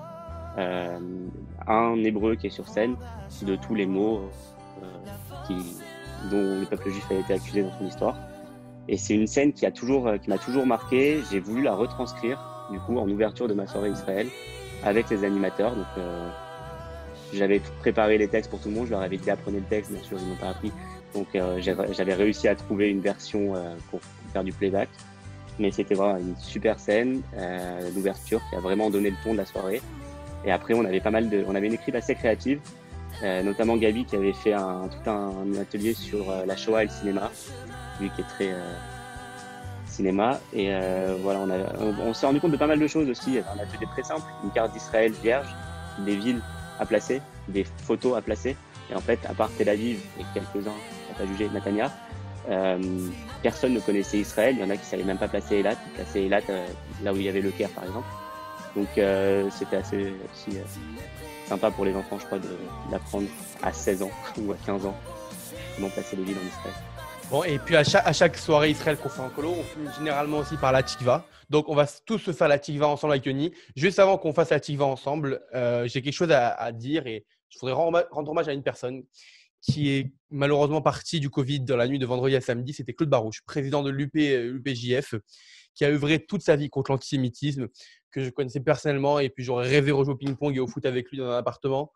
euh, un hébreu qui est sur scène de tous les maux euh, dont le peuple juif a été accusé dans son histoire. Et c'est une scène qui a toujours, euh, m'a toujours marqué. J'ai voulu la retranscrire, du coup, en ouverture de ma soirée Israël, avec les animateurs. Euh, j'avais préparé les textes pour tout le monde. Je leur avais dit apprenez le texte, bien sûr, ils n'ont pas appris. Donc, euh, j'avais réussi à trouver une version euh, pour faire du playback. Mais c'était vraiment une super scène euh, d'ouverture qui a vraiment donné le ton de la soirée. Et après, on avait pas mal de, on avait une équipe assez créative. euh, notamment Gabi qui avait fait un, tout un, atelier sur la Shoah et le cinéma, lui qui est très cinéma. Et voilà, on, on s'est rendu compte de pas mal de choses aussi. Il y avait un atelier très simple, une carte d'Israël vierge, des villes à placer, des photos à placer. Et en fait, à part Tel Aviv et quelques-uns, on pas jugé Netanya, euh, personne ne connaissait Israël. Il y en a qui savaient même pas placer Elat, plaçaient Elat euh, là où il y avait le Caire, par exemple. Donc euh, c'était assez aussi euh, sympa pour les enfants, je crois, d'apprendre à 16 ans ou à 15 ans comment placer les villes en Israël. Bon, et puis à chaque, à chaque soirée Israël qu'on fait en colo, on finit généralement aussi par la tikva. Donc on va tous se faire la tikva ensemble avec Yoni. Juste avant qu'on fasse la tikva ensemble, euh, j'ai quelque chose à, dire et je voudrais rendre, hommage à une personne qui est malheureusement partie du Covid dans la nuit de vendredi à samedi. C'était Claude Barouche, président de l'UP, l'UPJF, qui a œuvré toute sa vie contre l'antisémitisme, que je connaissais personnellement et puis j'aurais rêvé rejouer au ping-pong et au foot avec lui dans un appartement.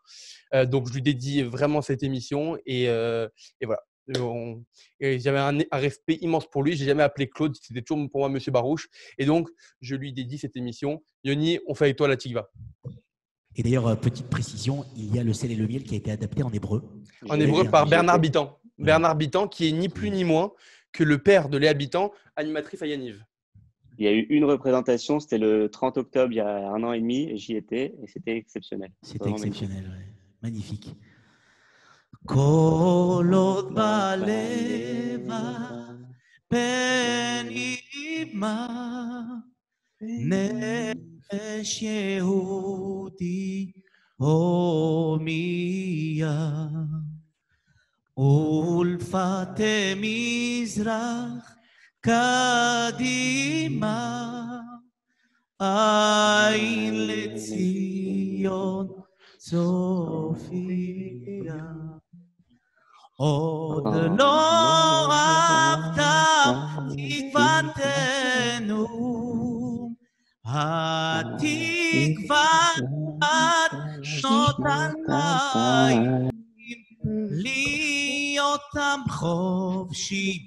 Euh, donc je lui dédie vraiment cette émission euh, et voilà. On- et j'avais un, un respect immense pour lui. J'ai jamais appelé Claude, c'était toujours pour moi Monsieur Barouche. Et donc, je lui dédie cette émission. Yoni, on fait avec toi la Tigva. Et d'ailleurs, euh, petite précision, il y a le sel et le miel qui a été adapté en hébreu. En hébreu par Bernard Bitan. Bernard Bitan, qui est ni plus ni moins que le père de Léa Bitan, animatrice à Yaniv. Il y a eu une représentation, c'était le 30 octobre il y a un an et demi, et j'y étais, et c'était exceptionnel. C'était magnifique. exceptionnel, ouais. magnifique. כל עוד בלבה פנימה נפש יהודי הומיה ולפתי מזרח קדימה עין לציון צופיה עוד לא עבדה תקוותנו התקווה עד שנות אלפיים להיות עם חופשי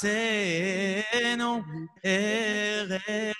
בארצנו ארץ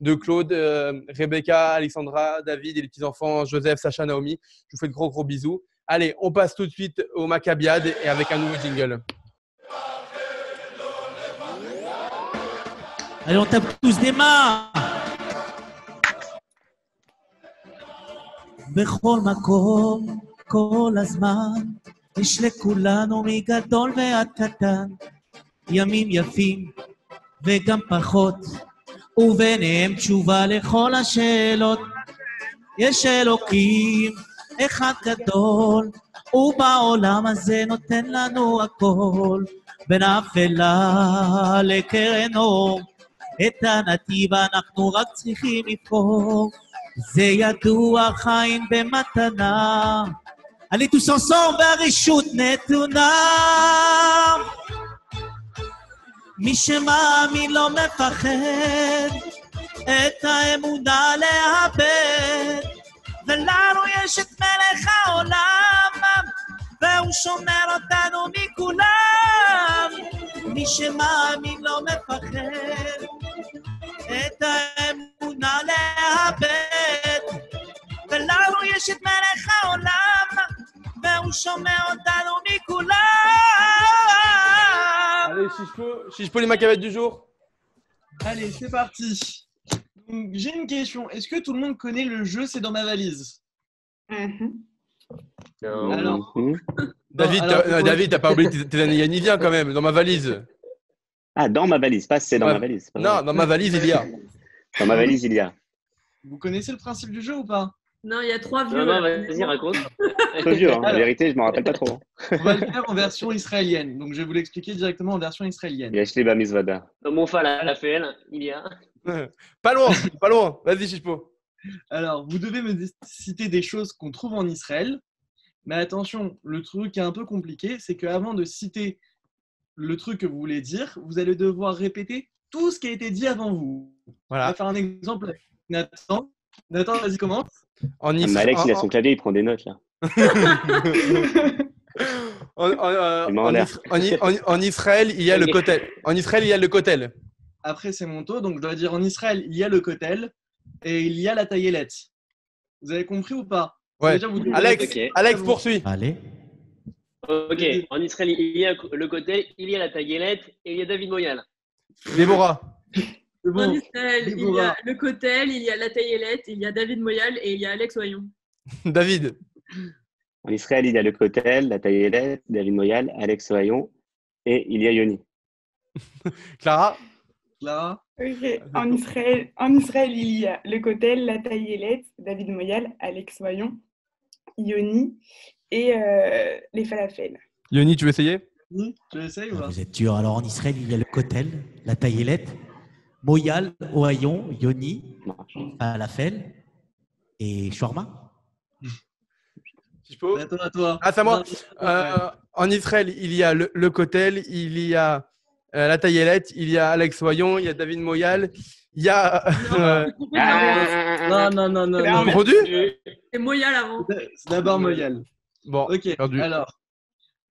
de Claude, euh, Rebecca, Alexandra, David et les petits-enfants Joseph, Sacha, Naomi. Je vous fais de gros gros bisous. Allez, on passe tout de suite au Maccabiade et avec un nouveau jingle. Allez, on tape tous des mains. בכל מקום, כל הזמן, יש לכולנו מגדול ועד קטן, ימים יפים וגם פחות, וביניהם תשובה לכל השאלות. יש אלוקים אחד גדול, ובעולם הזה נותן לנו הכל, בין אפלה לקרן אור. את הנתיב אנחנו רק צריכים לבחור. זה ידוע חיים במתנה. tous ensemble והרשות נתונה. מי שמאמין לא מפחד, את האמונה לאבד. ולנו יש את מלך העולם, והוא שומר אותנו מכולם. מי שמאמין לא מפחד, את האמונה לאבד. ולנו יש את מלך העולם, והוא שומע אותנו מכולם. Allez, Chichepo, Chichepo, les Maccabettes du jour. Allez, c'est parti. Donc, J'ai une question. Est-ce que tout le monde connaît le jeu C'est dans ma valise Mhm. Alors. David, alors, t'as- euh, David, t'as pas oublié tes, Yaniviens quand même, dans ma valise. Ah, dans ma valise, pas c'est dans Ouais. ma valise. Non, dans ma valise, il y a. Dans ma valise, il y a. vous connaissez le principe du jeu ou pas Non, il y a trois vieux. Non, non, là. vas-y, raconte. Trop vieux, hein. la vérité, je m'en rappelle pas trop. On va le faire en version israélienne. Donc, je vais vous l'expliquer directement en version israélienne. Il y a Shliba Mizvada. Dans mon à la FL, il y a. Pas loin, pas loin. Vas-y, Chichepo. Alors, vous devez me citer des choses qu'on trouve en Israël Mais attention, le truc qui est un peu compliqué, c'est qu'avant de citer le truc que vous voulez dire, vous allez devoir répéter tout ce qui a été dit avant vous. On Voilà. va faire un exemple avec Nathan. Nathan, vas-y, commence. En Ah, Isra- mais Alex, il a son clavier, il prend des notes là. en- Israël, il y a le kotel. En Israël, il y a le kotel. Après, c'est mon tour. Donc, je dois dire en Israël, il y a le kotel et il y a la taillelette. Vous avez compris ou pas? Ouais. Déjà, vous Alex. Alex poursuit. Allez. Ok, en Israël, il y a le côté, il y a la taguelette et il y a David Moyal. Déborah. En. Israël, il y a le Cotel, il y a la Taillelette, il y a David Moyal et il y a Alex Oyon. David. En Israël, il y a le Kotel, la Taillelette, David Moyal, Alex Ohayon et il y a Yoni. Clara. Clara Ok. En Israël, en Israël, il y a le Kotel, la Taillelette, David Moyal, Alex Wayon, Yoni et euh, les falafels. Yoni, tu veux essayer? Oui, Tu essayes ou Ah, pas Vous êtes dur. Alors en Israël, il y a le Kotel, la Taillelette, Moyal, Ohayon, Yoni. Falafel et Shawarma. Si je peux. À toi, à toi. Ah, c'est à moi. Non, Euh, en Israël, il y a le, le Kotel, il y a euh, la Taillelette, il y a Alex Oyon, il y a David Moyal, il y a. euh, Non, non, non, non. C'est non. Confondu C'est Moyal avant. C'est d'abord Moyal. Bon, Ok, perdu. alors.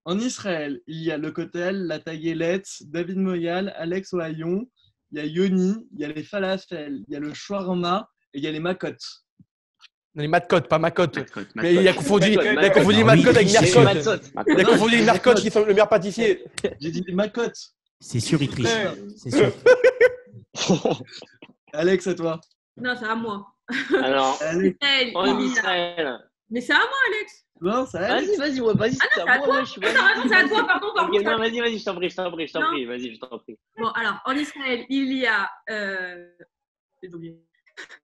En Israël, il y a le Kotel, la Taillelette, David Moyal, Alex Ohayon, il y a Yoni, il y a les falafels, il y a le shawarma et il y a les macottes. les Matcotes, pas Macotte. Mascotte, Mais il a confondu, il a confondu Matcotte avec. Matzot. Il a confondu Matcotte. qui sont le meilleur pâtissier. J'ai dit les macottes. C'est sûr, il triche. C'est sûr. Alex, à toi. Non, c'est à moi. Alors, en Israël. Mais c'est à moi, Alex. Non, ça va Vas-y, vas-y, ouais, vas-y, c'est à moi, Ah, c'est à toi, pardon, pardon. Non, vas-y, vas-y, je t'en prie, je t'en prie, je t'en prie, vas-y, je t'en prie. Bon, alors, en Israël, il y a. Euh... j'ai oublié.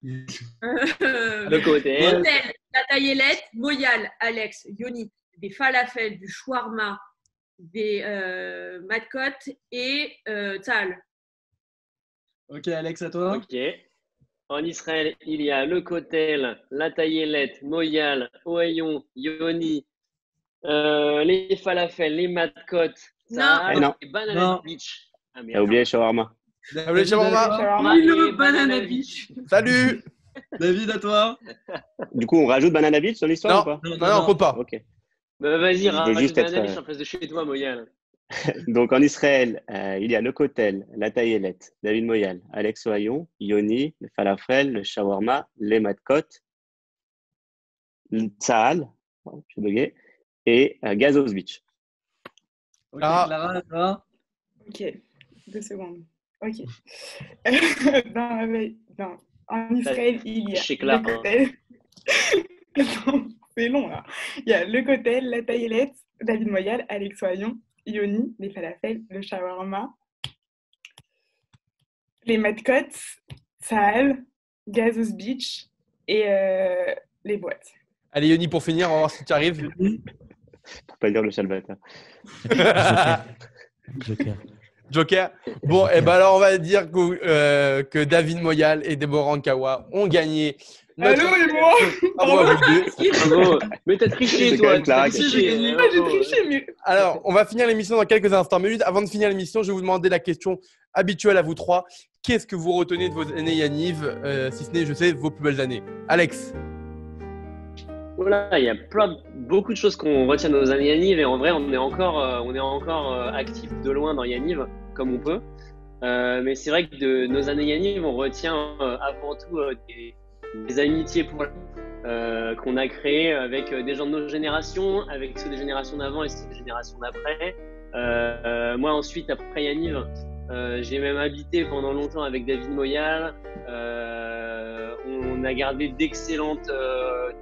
Le côté. Cotel, la Taillelette, Moyal, Alex, Yoni, des falafels, du shawarma, des euh, matcottes et euh, Tal. Ok, Alex, à toi. Ok. En Israël, il y a le Kotel, la Taillelette, Moyal, Ohayon, Yoni, euh, les falafels, les. Sahar Eh non. et Banana Non. Beach. Ah, T'as oublié shawarma. Shawarma. Le Banana Beach. Salut David, à toi. Du coup, on rajoute Banana Beach sur l'histoire ou pas? Non, non, on compte pas. Ok. Bah, vas-y, rajoute Banana Beach euh, en face de chez toi, Moyal. Donc en Israël, euh, il y a le Kotel, la Taillelette, David Moyal, Alex Ohayon, Yoni, le falafel, le shawarma, les matcottes, le tsahal, oh, je suis bugué, et euh, Gazos Beach. Ok, Clara. Clara. Ok, deux secondes. Ok. dans, la- dans- en Israël, il y a Chez Clara. le Kotel. Attends, c'est long là. Il y a le Kotel, la Taillelette, David Moyal, Alex Ohayon, Yoni, les falafels, le shawarma, les matcottes, Sahel, Gazos Beach et euh, les boîtes. Allez, Yoni, pour finir, on va voir si tu arrives. Pour pas dire le chalbata. Joker. Joker. Joker. Bon, et ben alors, on va dire que, euh, que David Moyal et Deborah Ankawa ont gagné. Allô et moi Bravo. Mais t'as triché, toi. t'as triché. j'ai triché, mais Alors, on va finir l'émission dans quelques instants. Mais juste avant de finir l'émission, je vais vous demander la question habituelle à vous trois. Qu'est-ce que vous retenez de vos années Yaniv, euh, si ce n'est, je sais, vos plus belles années? Alex Voilà, il y a plein, beaucoup de choses qu'on retient de nos années Yaniv et en vrai, on est encore, euh, on est encore euh, actif de loin dans Yaniv comme on peut. Euh, mais c'est vrai que de nos années Yaniv, on retient euh, avant tout euh, des, des amitiés euh, qu'on a créées avec euh, des gens de nos générations, avec ceux des générations d'avant et ceux des générations d'après. Euh, moi, ensuite, après Yaniv, j'ai même habité pendant longtemps avec David Moyal. On a gardé d'excellentes,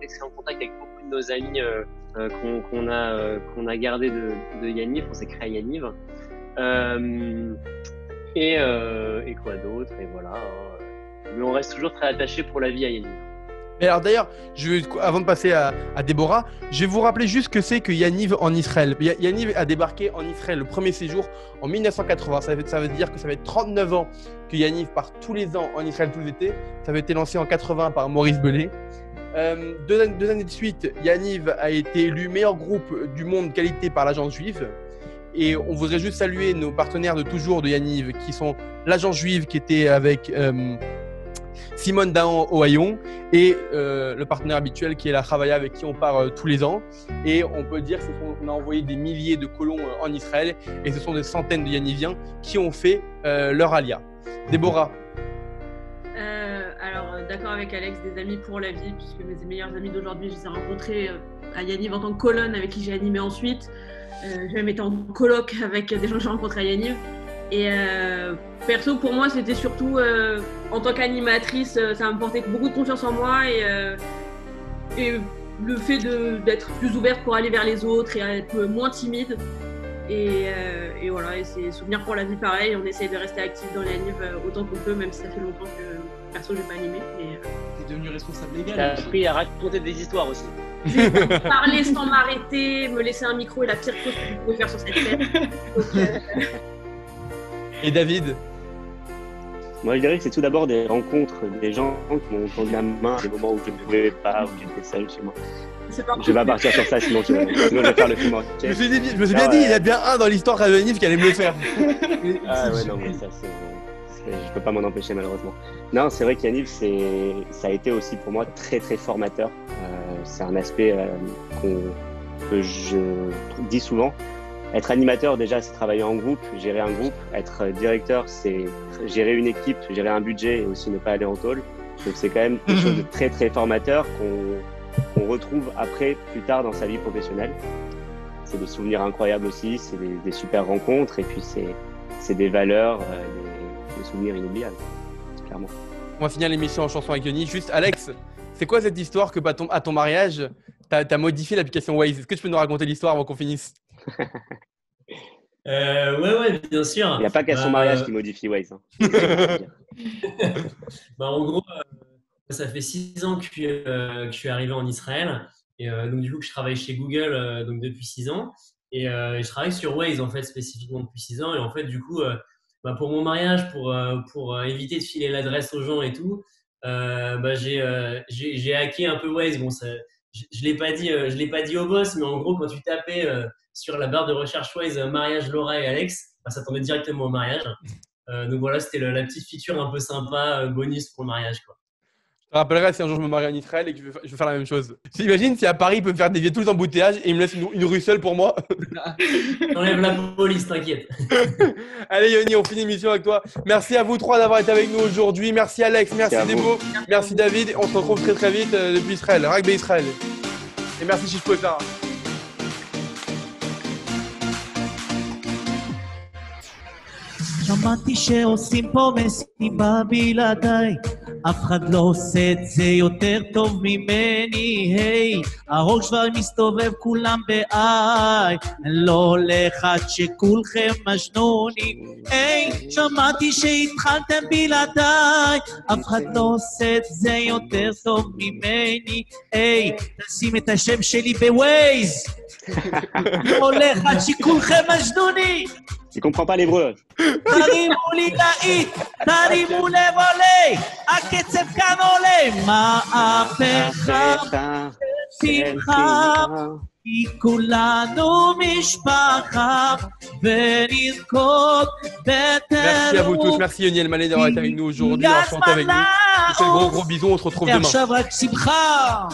d'excellents contacts avec beaucoup de nos amis qu'on a, qu'on a gardé de, Yaniv. On s'est créé à Yaniv. Et, et quoi d'autre? Et voilà. hein. Mais on reste toujours très attaché pour la vie à Yaniv. Et alors d'ailleurs, avant de passer à, à Déborah, je vais vous rappeler juste ce que c'est que Yaniv en Israël. Ya- Yaniv a débarqué en Israël le premier séjour en 1980. Ça veut, dire que ça va être 39 ans que Yaniv part tous les ans en Israël tous les étés. Ça avait été lancé en 80 par Maurice Belay. Euh, deux années de suite, Yaniv a été élu meilleur groupe du monde qualité par l'agence juive. Et on voudrait juste saluer nos partenaires de toujours de Yaniv, qui sont l'agence juive qui était avec euh, Simone Dahan au Hayon et euh, le partenaire habituel qui est la Chavaya avec qui on part euh, tous les ans. Et on peut dire qu'on a envoyé des milliers de colons euh, en Israël et ce sont des centaines de Yaniviens qui ont fait leur alia. Déborah, alors, d'accord avec Alex, des amis pour la vie, puisque mes meilleurs amis d'aujourd'hui, je les ai rencontrés à Yaniv en tant que colonne avec qui j'ai animé ensuite. Euh, j'ai même été en coloc avec des gens que j'ai rencontrés à Yaniv. Et euh, perso, pour moi, c'était surtout euh, en tant qu'animatrice, euh, ça m'apportait beaucoup de confiance en moi et, euh, et le fait d'être plus ouverte pour aller vers les autres et être moins timide. Et, euh, et voilà, et c'est souvenir pour la vie pareil. On essaye de rester actif dans les euh, autant qu'on peut, même si ça fait longtemps que perso, j'ai pas animé. Mais T'es devenu responsable T'as légal. aussi. appris à raconter des histoires aussi. parler sans m'arrêter, me laisser un micro est la pire chose que vous pouvez faire sur cette scène. Donc, euh, et David. Moi, je dirais que c'est tout d'abord des rencontres, des gens qui m'ont tendu la main à des moments où je ne pouvais pas, où j'étais seul chez moi. Je vais pas partir sur ça, sinon je, sinon je vais faire le film Je me suis, dit- je me suis bien Ah dit, ouais. il y a bien un dans l'histoire de Yaniv qui allait me le faire. Ah ouais, non, mais ça, c'est. Je peux pas m'en empêcher, malheureusement. Non, c'est vrai qu'Yaniv, c'est, ça a été aussi pour moi très, très formateur. Euh, c'est un aspect euh, que je dis souvent. Être animateur, déjà, c'est travailler en groupe, gérer un groupe. Être directeur, c'est gérer une équipe, gérer un budget et aussi ne pas aller en tôle. Donc, c'est quand même quelque chose de très, très formateur qu'on, qu'on retrouve après, plus tard dans sa vie professionnelle. C'est des souvenirs incroyables aussi, c'est des, des super rencontres et puis c'est, des valeurs, euh, des, des souvenirs inoubliables, clairement. On va finir l'émission en chanson avec Yoni. Juste, Alex, c'est quoi cette histoire que à ton, à ton mariage, tu as, modifié l'application Waze? Est-ce que tu peux nous raconter l'histoire avant qu'on finisse? Euh, ouais, ouais, bien sûr. Il n'y a pas qu'à son Bah, mariage qui modifie Waze. hein. Bah, en gros, euh, ça fait six ans que je, suis, euh, que je suis arrivé en Israël. Et euh, donc, du coup, je travaille chez Google euh, donc depuis six ans. Et, euh, je travaille sur Waze, en fait, spécifiquement depuis six ans. Et en fait, du coup, euh, bah, pour mon mariage, pour, euh, pour euh, éviter de filer l'adresse aux gens et tout, euh, bah, euh, j'ai hacké un peu Waze. Bon, ça, je ne l'ai pas, dit, euh, je l'ai pas dit au boss, mais en gros, quand tu tapais euh, sur la barre de recherche Waze euh, mariage Laura et Alex, bah, ça tombait directement au mariage. Donc voilà, c'était le- la petite feature un peu sympa, bonus pour le mariage. Quoi. Je te rappellerai si un jour je me marie en Israël et que je veux faire la même chose. T'imagines si à Paris, il peut me faire dévier tous les embouteillages et il me laisse une, une rue seule pour moi Enlève la police, t'inquiète. Allez Yoni, on finit l'émission avec toi. Merci à vous trois d'avoir été avec nous aujourd'hui. Merci Alex, merci, Merci Debo, merci David. On se retrouve très très vite euh, depuis Israël, Rugby Israël. Et merci Chichpo שמעתי שעושים פה מסיבה בלעדיי, אף אחד לא עושה את זה יותר טוב ממני, היי, הראש כבר מסתובב כולם בעי, אני לא הולך עד שכולכם מג'נונים, היי, שמעתי שהתחלתם בלעדיי, אף אחד לא עושה את זה יותר טוב ממני, היי, תשים את השם שלי בווייז, לא הולך עד שכולכם מג'נונים! Il comprend pas l'hébreu. תרימו לי להיט, תרימו לב עולה, הקצב כאן עולה, מהפכה, שמחה, כי כולנו משפחה, ונרקוד Merci à vous tous. בטירוף. Merci Yoni Elmaleh d'avoir été avec nous aujourd'hui, enchanté avec nous. Je vous fais de gros gros bisous, on se retrouve demain. ועכשיו רק שמחה.